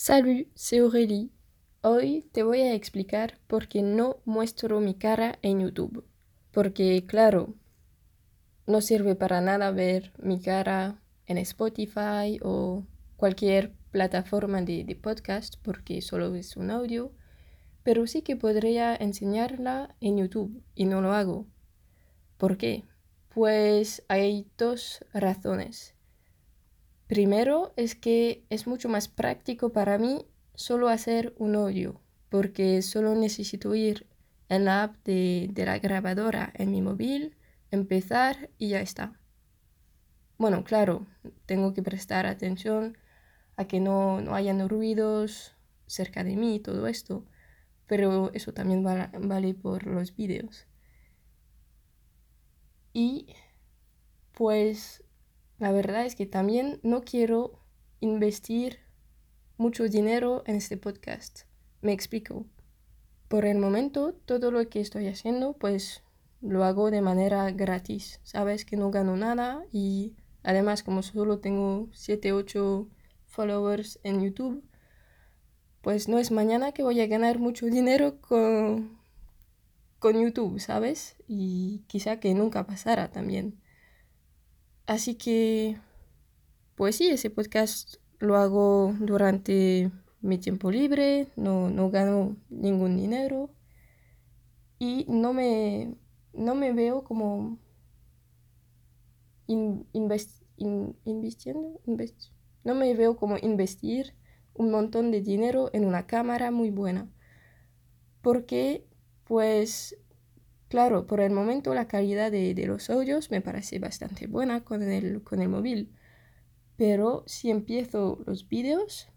Salut, c'est Aurélie. Hoy te voy a explicar por qué no muestro mi cara en YouTube. Porque, claro, no sirve para nada ver mi cara en Spotify o cualquier plataforma de, de podcast porque solo es un audio. Pero sí que podría enseñarla en YouTube y no lo hago. ¿Por qué? Pues hay dos razones. Primero es que es mucho más práctico para mí solo hacer un audio, porque solo necesito ir en la app de, la grabadora en mi móvil, empezar y ya está. Bueno, claro, tengo que prestar atención a que no, no hayan ruidos cerca de mí todo esto, pero eso también vale por los vídeos. Y pues la verdad es que también no quiero investir mucho dinero en este podcast. Me explico. Por el momento, todo lo que estoy haciendo, pues lo hago de manera gratis. Sabes que no gano nada y además como solo tengo 7, 8 followers en YouTube, pues no es mañana que voy a ganar mucho dinero con, con YouTube, ¿sabes? Y quizá que nunca pasara también. Así que, pues sí, ese podcast lo hago durante mi tiempo libre, no, no gano ningún dinero y no me, no me veo como invirtiendo, no me veo como investir un montón de dinero en una cámara muy buena. Porque, pues, Claro, por el momento la calidad de, los audios me parece bastante buena con el, con el móvil, pero si empiezo los vídeos,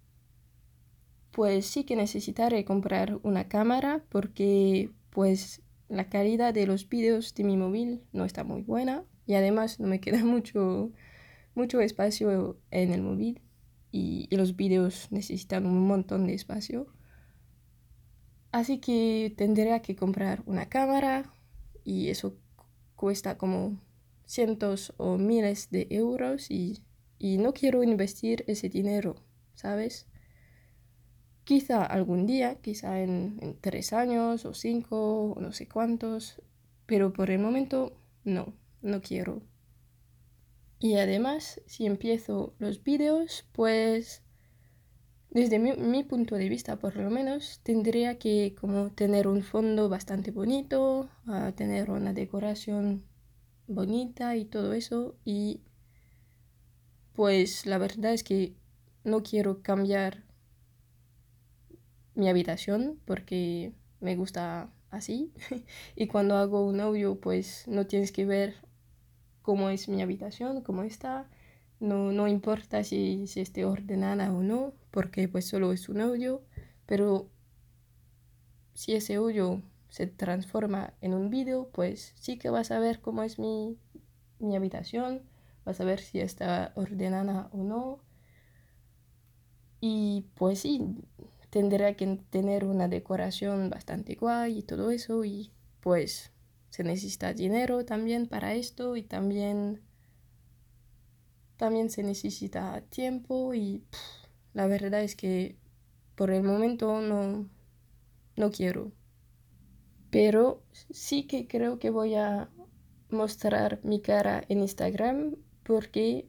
pues sí que necesitaré comprar una cámara porque pues la calidad de los vídeos de mi móvil no está muy buena y además no me queda mucho, mucho espacio en el móvil y, los vídeos necesitan un montón de espacio. Así que tendré que comprar una cámara, y eso cuesta como cientos o miles de euros y, no quiero investir ese dinero, ¿sabes? Quizá algún día, quizá en, en, tres años o cinco o no sé cuántos, pero por el momento no, no quiero. Y además, si empiezo los vídeos, pues desde mi, punto de vista, por lo menos, tendría que como tener un fondo bastante bonito, tener una decoración bonita y todo eso. Y pues la verdad es que no quiero cambiar mi habitación porque me gusta así. y cuando hago un audio, pues no tienes que ver cómo es mi habitación, cómo está no, no importa si, si esté ordenada o no, porque pues solo es un audio, pero si ese audio se transforma en un vídeo, pues sí que vas a ver cómo es mi, mi habitación, vas a ver si está ordenada o no. Y pues sí, tendrá que tener una decoración bastante guay y todo eso, y pues se necesita dinero también para esto y también también se necesita tiempo y la verdad es que por el momento no, no quiero. Pero sí que creo que voy a mostrar mi cara en Instagram porque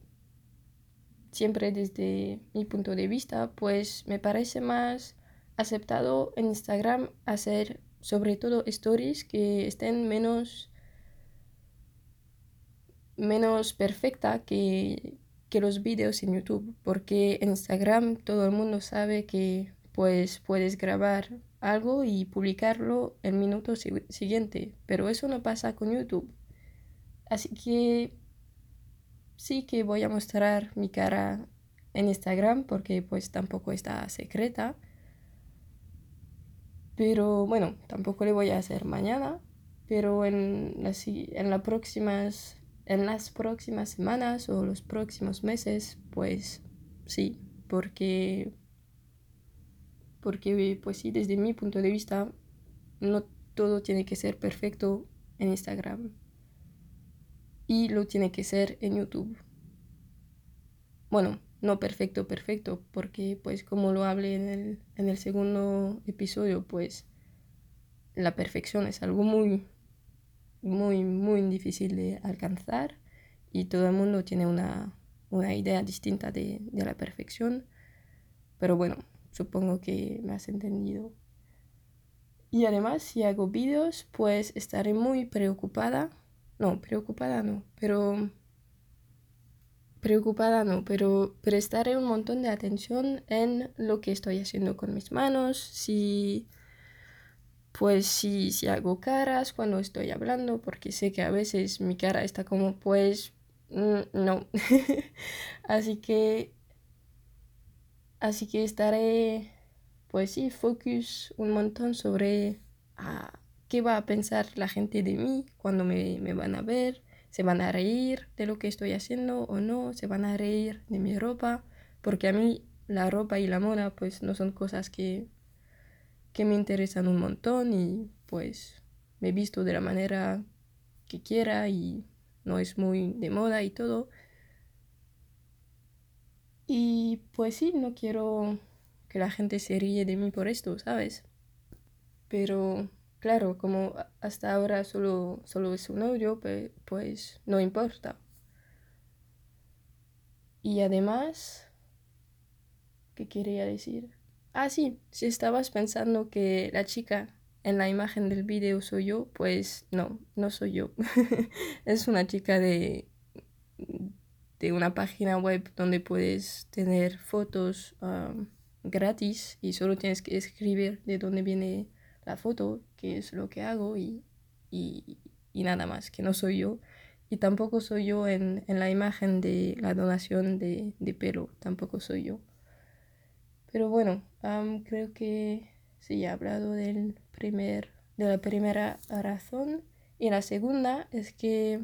siempre desde mi punto de vista pues me parece más aceptado en Instagram hacer sobre todo stories que estén menos menos perfecta que, que los vídeos en YouTube, porque en Instagram todo el mundo sabe que pues puedes grabar algo y publicarlo el minuto siguiente, pero eso no pasa con YouTube. Así que sí que voy a mostrar mi cara en Instagram porque pues tampoco está secreta. Pero bueno, tampoco le voy a hacer mañana, pero en, las, en las próximas en las próximas semanas o los próximos meses, pues sí, porque, porque pues sí, desde mi punto de vista, no todo tiene que ser perfecto en Instagram y lo tiene que ser en YouTube. Bueno, no perfecto, perfecto, porque pues como lo hablé en el, en el segundo episodio, pues la perfección es algo muy, muy, muy difícil de alcanzar y todo el mundo tiene una, una idea distinta de, de, la perfección. Pero bueno, supongo que me has entendido. Y además, si hago vídeos, pues estaré muy preocupada. No, preocupada no, pero preocupada no, pero prestaré un montón de atención en lo que estoy haciendo con mis manos, si pues si, si hago caras cuando estoy hablando, porque sé que a veces mi cara está como pues mm, no. así que así que estaré pues sí, focus un montón sobre ah, qué va a pensar la gente de mí cuando me, me van a ver se van a reír de lo que estoy haciendo o no, se van a reír de mi ropa, porque a mí la ropa y la moda pues no son cosas que, que me interesan un montón y pues me he visto de la manera que quiera y no es muy de moda y todo. Y pues sí, no quiero que la gente se ríe de mí por esto, ¿sabes? Pero Claro, como hasta ahora solo, solo es un audio, pues no importa. Y además, ¿qué quería decir? Ah, sí, si estabas pensando que la chica en la imagen del vídeo soy yo, pues no, no soy yo. es una chica de, de una página web donde puedes tener fotos gratis y solo tienes que escribir de dónde viene la foto, que es lo que hago y, y, nada más, que no soy yo. Y tampoco soy yo en, en la imagen de la donación de, de, pelo, tampoco soy yo. Pero bueno, creo que sí he hablado del primer, de la primera razón. Y la segunda es que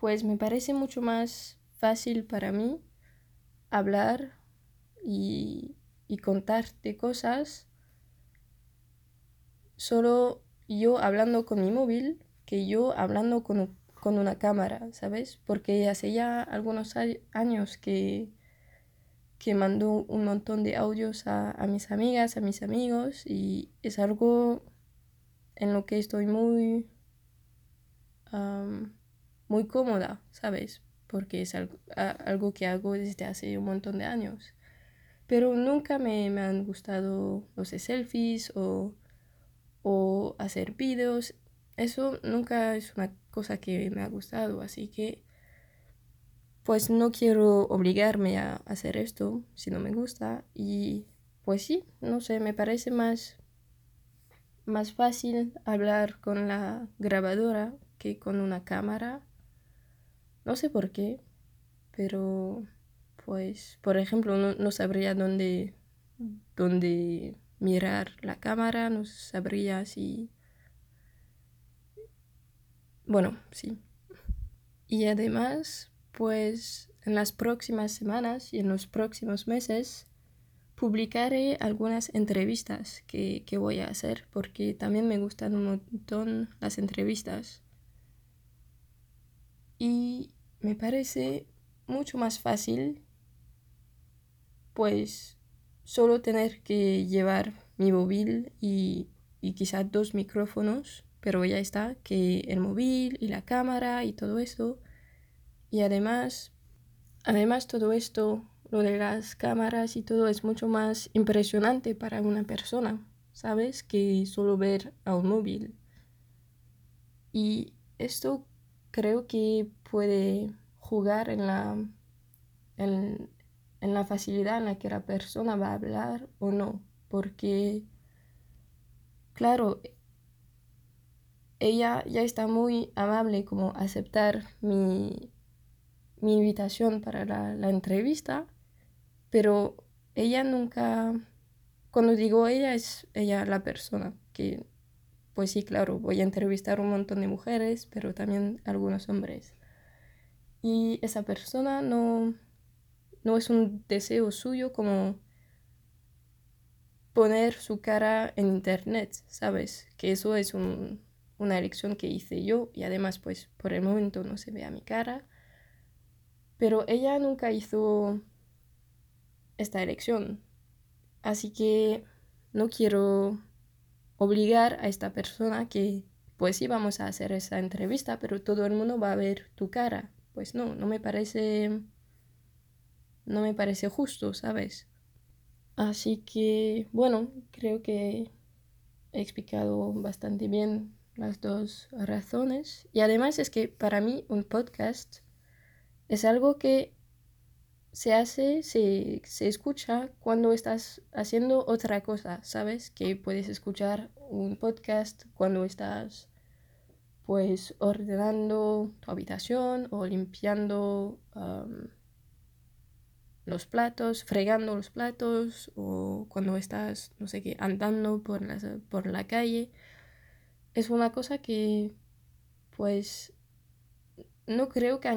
pues me parece mucho más fácil para mí hablar y, y contarte cosas solo yo hablando con mi móvil que yo hablando con, una cámara, ¿sabes? Porque hace ya algunos años que, que mando un montón de audios a, mis amigas, a mis amigos y es algo en lo que estoy muy, muy cómoda, ¿sabes? Porque es algo, que hago desde hace un montón de años. Pero nunca me, han gustado los selfies o o hacer vídeos. Eso nunca es una cosa que me ha gustado, así que pues no quiero obligarme a hacer esto si no me gusta y pues sí, no sé, me parece más más fácil hablar con la grabadora que con una cámara. No sé por qué, pero pues por ejemplo no, sabría dónde dónde mirar la cámara, no sabría si... Bueno, sí. Y además, pues en las próximas semanas y en los próximos meses publicaré algunas entrevistas que, que voy a hacer porque también me gustan un montón las entrevistas. Y me parece mucho más fácil pues solo tener que llevar mi móvil y, y quizás dos micrófonos, pero ya está, que el móvil y la cámara y todo eso. Y además, además todo esto, lo de las cámaras y todo es mucho más impresionante para una persona, ¿sabes? Que solo ver a un móvil. Y esto creo que puede jugar en la, en, en la facilidad en la que la persona va a hablar o no, porque, claro, ella ya está muy amable como aceptar mi, mi invitación para la, entrevista, pero ella nunca, cuando digo ella, es ella la persona, que pues sí, claro, voy a entrevistar un montón de mujeres, pero también algunos hombres. Y esa persona no, no es un deseo suyo como poner su cara en internet, ¿sabes? Que eso es una elección que hice yo y además pues por el momento no se ve a mi cara. Pero ella nunca hizo esta elección. Así que no quiero obligar a esta persona que pues sí vamos a hacer esa entrevista, pero todo el mundo va a ver tu cara. Pues no, no me parece no me parece justo, ¿sabes? Así que, bueno, creo que he explicado bastante bien las dos razones. Y además es que para mí un podcast es algo que se hace, se, se, escucha cuando estás haciendo otra cosa, ¿sabes? Que puedes escuchar un podcast cuando estás pues ordenando tu habitación o limpiando los platos, fregando los platos o cuando estás, no sé qué, andando por la, por la calle. Es una cosa que pues no creo que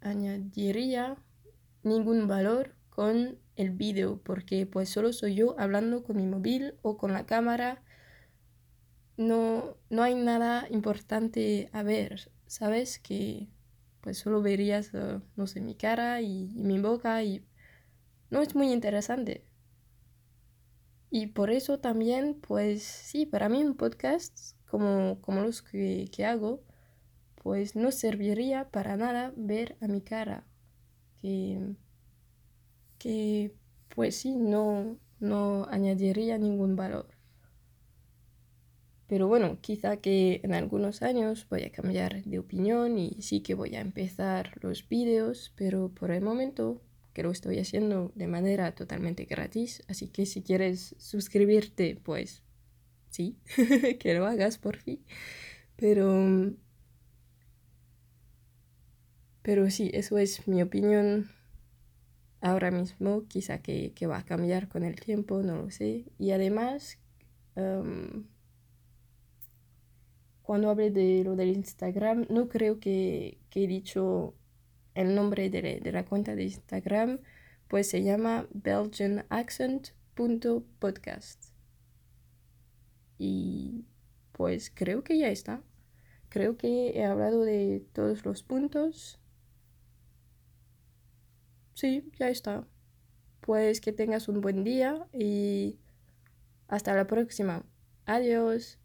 añadiría ningún valor con el vídeo porque pues solo soy yo hablando con mi móvil o con la cámara. No, no hay nada importante a ver, ¿sabes? Que pues solo verías, eh, no sé, mi cara y, mi boca y no es muy interesante. Y por eso también, pues sí, para mí un podcast como, como los que, que hago, pues no serviría para nada ver a mi cara. Que, que pues sí, no, no añadiría ningún valor. Pero bueno, quizá que en algunos años voy a cambiar de opinión y sí que voy a empezar los vídeos, pero por el momento que lo estoy haciendo de manera totalmente gratis, así que si quieres suscribirte, pues sí, que lo hagas por fin. Pero pero sí, eso es mi opinión ahora mismo, quizá que, va a cambiar con el tiempo, no lo sé. Y además, cuando hablé de lo del Instagram, no creo que, he dicho el nombre de, la cuenta de Instagram, pues se llama belgianaccent.podcast. Y pues creo que ya está. Creo que he hablado de todos los puntos. Sí, ya está. Pues que tengas un buen día y hasta la próxima. Adiós.